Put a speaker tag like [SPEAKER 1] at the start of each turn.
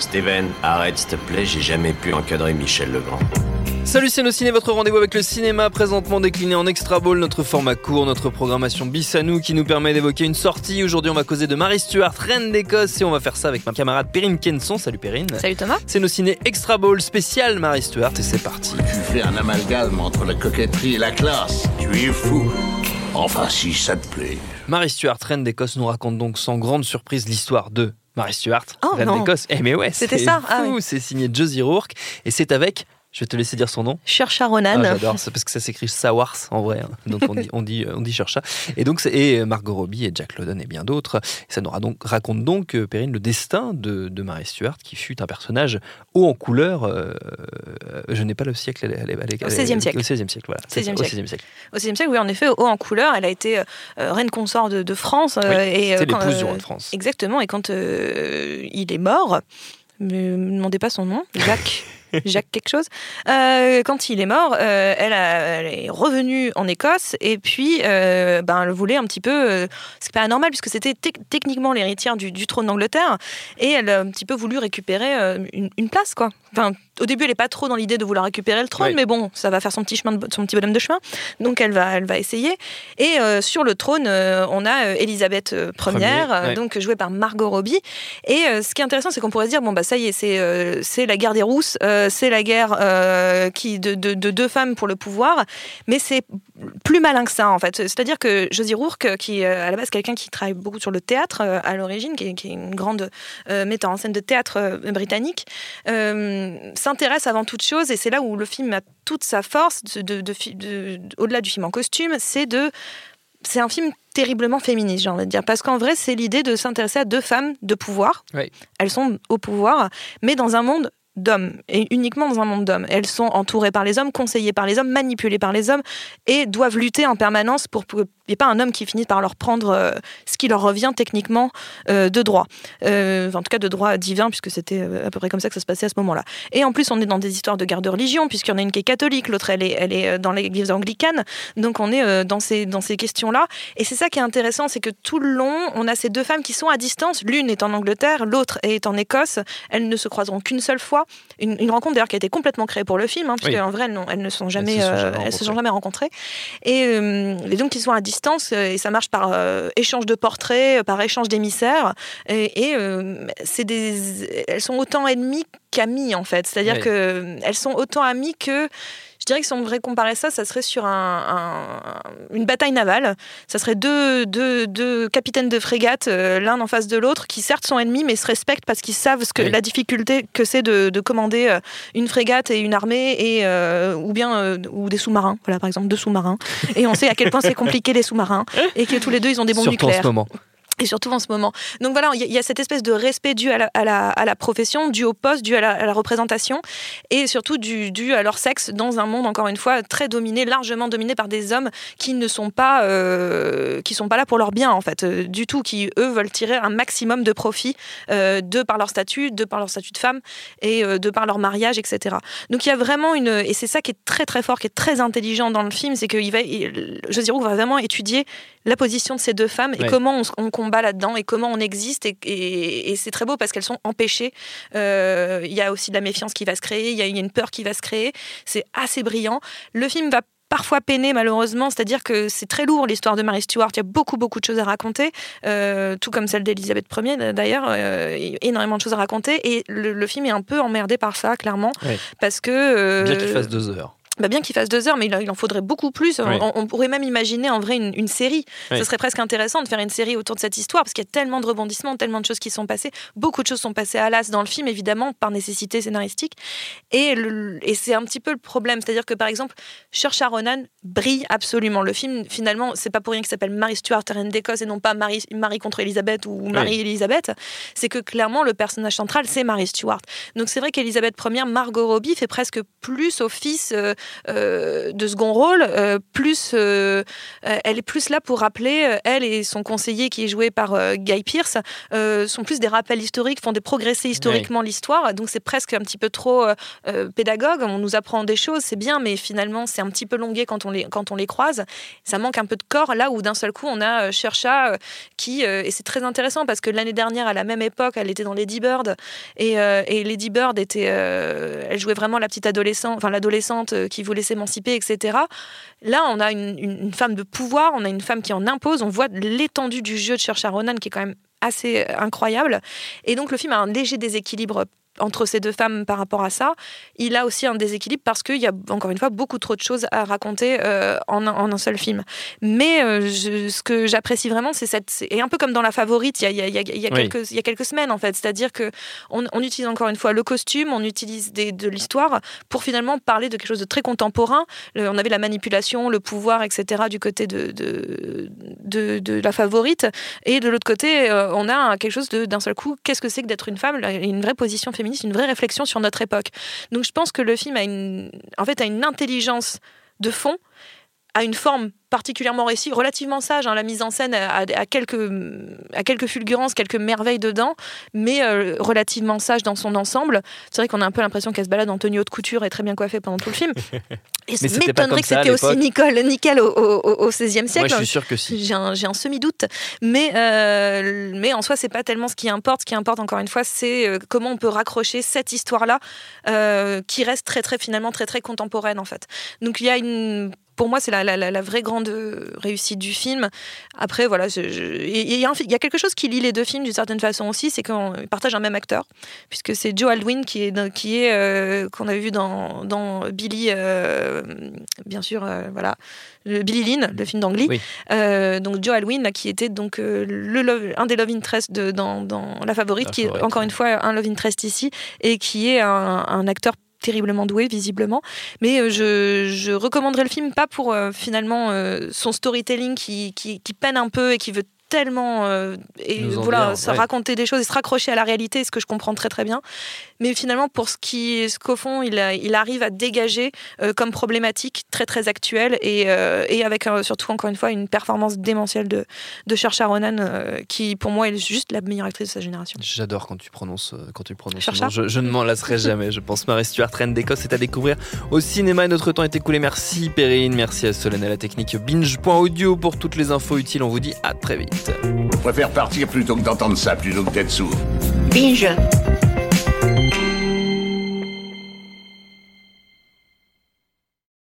[SPEAKER 1] Steven, arrête s'il te plaît, j'ai jamais pu encadrer Michel Legrand.
[SPEAKER 2] Salut c'est nos ciné, votre rendez-vous avec le cinéma, présentement décliné en extra ball, notre format court, notre programmation bis à nous qui nous permet d'évoquer une sortie. Aujourd'hui on va causer de Marie Stuart, reine d'Écosse, et on va faire ça avec ma camarade Perrine Kenson. Salut Perrine.
[SPEAKER 3] Salut Thomas.
[SPEAKER 2] C'est nos ciné extra ball spécial Marie Stuart et c'est parti.
[SPEAKER 4] Tu fais un amalgame entre la coquetterie et la classe. Tu es fou. Enfin, si ça te plaît.
[SPEAKER 2] Marie Stuart, reine d'Écosse, nous raconte donc sans grande surprise l'histoire de Marie Stuart,
[SPEAKER 3] Oh,
[SPEAKER 2] reine d'Écosse. Eh mais ouais,
[SPEAKER 3] C'était ça Ah oui.
[SPEAKER 2] c'est signé Josie Rourke et c'est avec, je vais te laisser dire son nom.
[SPEAKER 3] Cherche à
[SPEAKER 2] Ah,
[SPEAKER 3] Ronan.
[SPEAKER 2] J'adore, parce que ça s'écrit Sawars en vrai. hein. Donc on dit, on dit, on dit Chercha. Et donc et Margot Robbie et Jack London et bien d'autres. Ça nous donc, raconte donc, euh, Perrine, le destin de, de Mary Stuart, qui fut un personnage haut en couleur. euh, euh, je n'ai pas le siècle. Elle, est- elle elle
[SPEAKER 3] Au 16e siècle.
[SPEAKER 2] Au 16e siècle, voilà. C'est
[SPEAKER 3] 16e
[SPEAKER 2] ça, au
[SPEAKER 3] siècle.
[SPEAKER 2] 16e siècle.
[SPEAKER 3] Au XVIe siècle, oui, en effet, haut en couleur. Elle a été euh, reine consort de, de France. euh,
[SPEAKER 2] Oui,
[SPEAKER 3] et,
[SPEAKER 2] l'épouse
[SPEAKER 3] euh,
[SPEAKER 2] du roi de France.
[SPEAKER 3] Exactement. Et quand euh, il est mort, ne me demandez pas son nom, Jacques. Jacques quelque chose. Euh, quand il est mort, euh, elle, a- elle est revenue en Écosse et puis euh, ben, elle voulait un petit peu. euh, c'est pas anormal puisque c'était tec- techniquement l'héritière du, du trône d'Angleterre et elle a un petit peu voulu récupérer une, une place quoi. Enfin, au début, elle est pas trop dans l'idée de vouloir récupérer le trône,
[SPEAKER 2] Oui.
[SPEAKER 3] mais bon, ça va faire son petit chemin, de, son petit bonhomme de chemin. Donc elle va, elle va essayer. Et sur le trône, on a
[SPEAKER 2] Premier,
[SPEAKER 3] euh,
[SPEAKER 2] ouais.
[SPEAKER 3] donc jouée par Margot Robbie. Et ce qui est intéressant, c'est qu'on pourrait se dire bon bah ça y est, c'est c'est la guerre des rousses, euh, c'est la guerre euh, qui de, de- de deux femmes pour le pouvoir, mais c'est plus malin que ça en fait. C'est-à-dire que Josie Rourke, qui euh, à la base quelqu'un qui travaille beaucoup sur le théâtre euh, à l'origine, qui, est- qui est une grande euh, metteur en scène de théâtre euh, britannique, euh, s'intéresse avant toute chose, et c'est là où le film a toute sa force, de- de- au-delà du film en costume, c'est de c'est un film terriblement féministe, j'ai envie de dire, parce qu'en vrai, c'est l'idée de s'intéresser à deux femmes de pouvoir.
[SPEAKER 2] Oui.
[SPEAKER 3] Elles sont au pouvoir, mais dans un monde d'hommes, et uniquement dans un monde d'hommes. Elles sont entourées par les hommes, conseillées par les hommes, manipulées par les hommes, et doivent lutter en permanence pour ait pas un homme qui finisse par leur prendre euh, ce qui leur revient techniquement euh, de droit. Euh, en tout cas, de droit divin, puisque c'était euh, à peu près comme ça que ça se passait à ce moment-là. Et en plus, on est dans des histoires de guerre de religion, puisqu'il y en a une qui est catholique, l'autre, elle est, elle est euh, dans l'église anglicane. Donc, on est euh, dans ces, dans ces questions-là. Et c'est ça qui est intéressant, c'est que tout le long, on a ces deux femmes qui sont à distance. L'une est en Angleterre, l'autre est en Écosse. Elles ne se croiseront qu'une seule fois. Une, une rencontre d'ailleurs qui a été complètement créée pour le film, hein, puisque
[SPEAKER 2] Oui.
[SPEAKER 3] en vrai, elles, elles ne sont jamais,
[SPEAKER 2] se sont
[SPEAKER 3] euh,
[SPEAKER 2] jamais
[SPEAKER 3] elles se sont
[SPEAKER 2] rencontrées.
[SPEAKER 3] jamais rencontrées. Et, euh, et donc, ils sont à distance euh, et ça marche par euh, échange de portraits, euh, par échange d'émissaires. Et, et, euh, c'est des, elles sont autant ennemies qu'amies en fait. C'est-à-dire
[SPEAKER 2] Ouais.
[SPEAKER 3] que elles sont autant amies que dirais que si on devrait comparer ça, ça serait sur un, un- une bataille navale. Ça serait deux, deux, deux capitaines de frégate, euh, l'un en face de l'autre, qui certes sont ennemis, mais se respectent parce qu'ils savent ce que,
[SPEAKER 2] Oui.
[SPEAKER 3] la difficulté que c'est de, de commander euh, une frégate et une armée, et, euh, ou bien euh, ou des sous-marins. Voilà, par exemple, deux sous-marins. Et on sait à quel point c'est compliqué les sous-marins, et que tous les deux, ils ont des bombes
[SPEAKER 2] Surtout en
[SPEAKER 3] nucléaires.
[SPEAKER 2] ce moment.
[SPEAKER 3] Et surtout en ce moment. Donc voilà, il y, a- il y a cette espèce de respect dû à la, à la- à la profession, dû au poste, dû à la, à la représentation, et surtout dû, dû à leur sexe dans un monde, encore une fois, très dominé, largement dominé par des hommes qui ne sont pas, euh, qui sont pas là pour leur bien, en fait, euh, du tout, qui, eux, veulent tirer un maximum de profit euh, de par leur statut, de par leur statut de femme, et euh, de par leur mariage, etc. Donc il y a vraiment une... Et c'est ça qui est très très fort, qui est très intelligent dans le film, c'est que il va, il- Josie Roux va vraiment étudier la position de ces deux femmes et
[SPEAKER 2] Ouais.
[SPEAKER 3] comment on, on combat là-dedans et comment on existe. Et, et- et c'est très beau parce qu'elles sont empêchées. Euh, Il y a aussi de la méfiance qui va se créer, il y a il y a une peur qui va se créer. C'est assez brillant. Le film va parfois peiner malheureusement, c'est-à-dire que c'est très lourd l'histoire de Mary Stuart, il y a beaucoup beaucoup de choses à raconter, euh, tout comme celle d'Elisabeth Ier d'ailleurs, euh, a énormément de choses à raconter et le, le film est un peu emmerdé par ça clairement, parce que... euh,
[SPEAKER 2] Bien qu'il fasse deux heures.
[SPEAKER 3] Bah bien qu'il fasse deux heures, mais il, en faudrait beaucoup plus. On, pourrait même imaginer en vrai une, série. Ce serait presque intéressant de faire une série autour de cette histoire, parce qu'il y a tellement de rebondissements, tellement de choses qui sont passées. Beaucoup de choses sont passées à l'as dans le film, évidemment, par nécessité scénaristique. Et, et c'est un petit peu le problème. C'est-à-dire que, par exemple, Saoirse Ronan brille absolument. Le film, finalement, c'est pas pour rien qu'il s'appelle Marie Stuart, Reine d'Écosse, et non pas Marie, Marie contre Elisabeth ou Marie-Elisabeth. C'est que clairement, le personnage central, c'est Marie Stuart. Donc c'est vrai qu'Elisabeth Ier, Margot Robbie, fait presque plus office. Euh, euh, de second rôle, euh, plus euh, elle est plus là pour rappeler, elle et son conseiller qui est joué par Guy Pierce, sont plus des rappels historiques, font des progresser historiquement l'histoire. Donc c'est presque un petit peu trop pédagogue. On nous apprend des choses, c'est bien, mais finalement c'est un petit peu longué quand on les, quand on les croise. Ça manque un peu de corps là où d'un seul coup on a Chercha qui, et c'est très intéressant parce que l'année dernière à la même époque, elle était dans Lady Bird et, et Lady Bird était, elle jouait vraiment la petite adolescente, enfin l'adolescente qui voulait s'émanciper, etc. Là, on a une, femme de pouvoir, on a une femme qui en impose, on voit l'étendue du jeu de Cher Ronan qui est quand même assez incroyable. Et donc le film a un léger déséquilibre entre ces deux femmes par rapport à ça, il a aussi un déséquilibre parce qu'il y a encore une fois beaucoup trop de choses à raconter euh, en, un seul film. Mais euh, ce que j'apprécie vraiment, c'est cette. Et un peu comme dans La Favorite, il y a, quelques, il y a quelques semaines en fait. C'est-à-dire que on, utilise encore une fois le costume, on utilise des, de l'histoire pour finalement parler de quelque chose de très contemporain. on avait la manipulation, le pouvoir, etc. du côté de, de, de, La Favorite. Et de l'autre côté, euh, on a quelque chose d'un seul coup. Qu'est-ce que c'est que d'être une femme? Une vraie position féminine c'est une vraie réflexion sur notre époque. Donc je pense que le film a une, en fait, a une intelligence de fond, a une forme particulièrement réussi, relativement sage. Hein, la mise en scène a, quelques, a quelques fulgurances, quelques merveilles dedans, mais euh, relativement sage dans son ensemble. C'est vrai qu'on a un peu l'impression qu'elle se balade en tenue haute couture et très bien coiffée pendant tout le film. Et ça m'étonnerait que c'était aussi Nicole, nickel au, au, XVIe siècle.
[SPEAKER 2] Moi, je suis sûr que si.
[SPEAKER 3] J'ai un, un semi-doute. Mais, euh, mais en soi, c'est pas tellement ce qui importe. Ce qui importe, encore une fois, c'est euh, comment on peut raccrocher cette histoire-là qui reste très, très, finalement, très, très contemporaine, en fait. Donc, il y a une pour moi, c'est la, la, vraie grande réussite du film. Après, voilà, il y, a quelque chose qui lie les deux films d'une certaine façon aussi, c'est qu'on partage un même acteur, puisque c'est Joe Alwyn qui est, qui est euh, qu'on avait vu dans, dans Billy, euh, bien sûr, euh, voilà, Billy Lynn, le film d'Angly. donc Joe Alwyn, qui était donc le un des love interest de, dans, dans La Favorite, qui est encore une fois un love interest ici, et qui est un, un acteur terriblement doué visiblement. Mais euh, je, je recommanderais le film pas pour euh, finalement euh, son storytelling qui, qui, qui, peine un peu et qui veut tellement euh, et voilà raconter des choses et se raccrocher à la réalité ce que je comprends très très bien. Mais finalement pour ce qui ce qu'au fond il, il arrive à dégager euh, comme problématique très très actuelle et, euh, et avec surtout encore une fois une performance démentielle de de Cher Ronan qui pour moi est juste la meilleure actrice de sa génération.
[SPEAKER 2] J'adore quand tu prononces quand tu prononces je, je, ne m'en lasserai jamais je pense. Marie Stuart Reine d'Écosse c'est à découvrir au cinéma. Et notre temps est écoulé. Merci Perrine. Merci à Solène à la technique binge.audio pour toutes les infos utiles on vous dit à très vite
[SPEAKER 4] je préfère partir plutôt que d'entendre ça, plutôt que d'être sourd.
[SPEAKER 5] Binge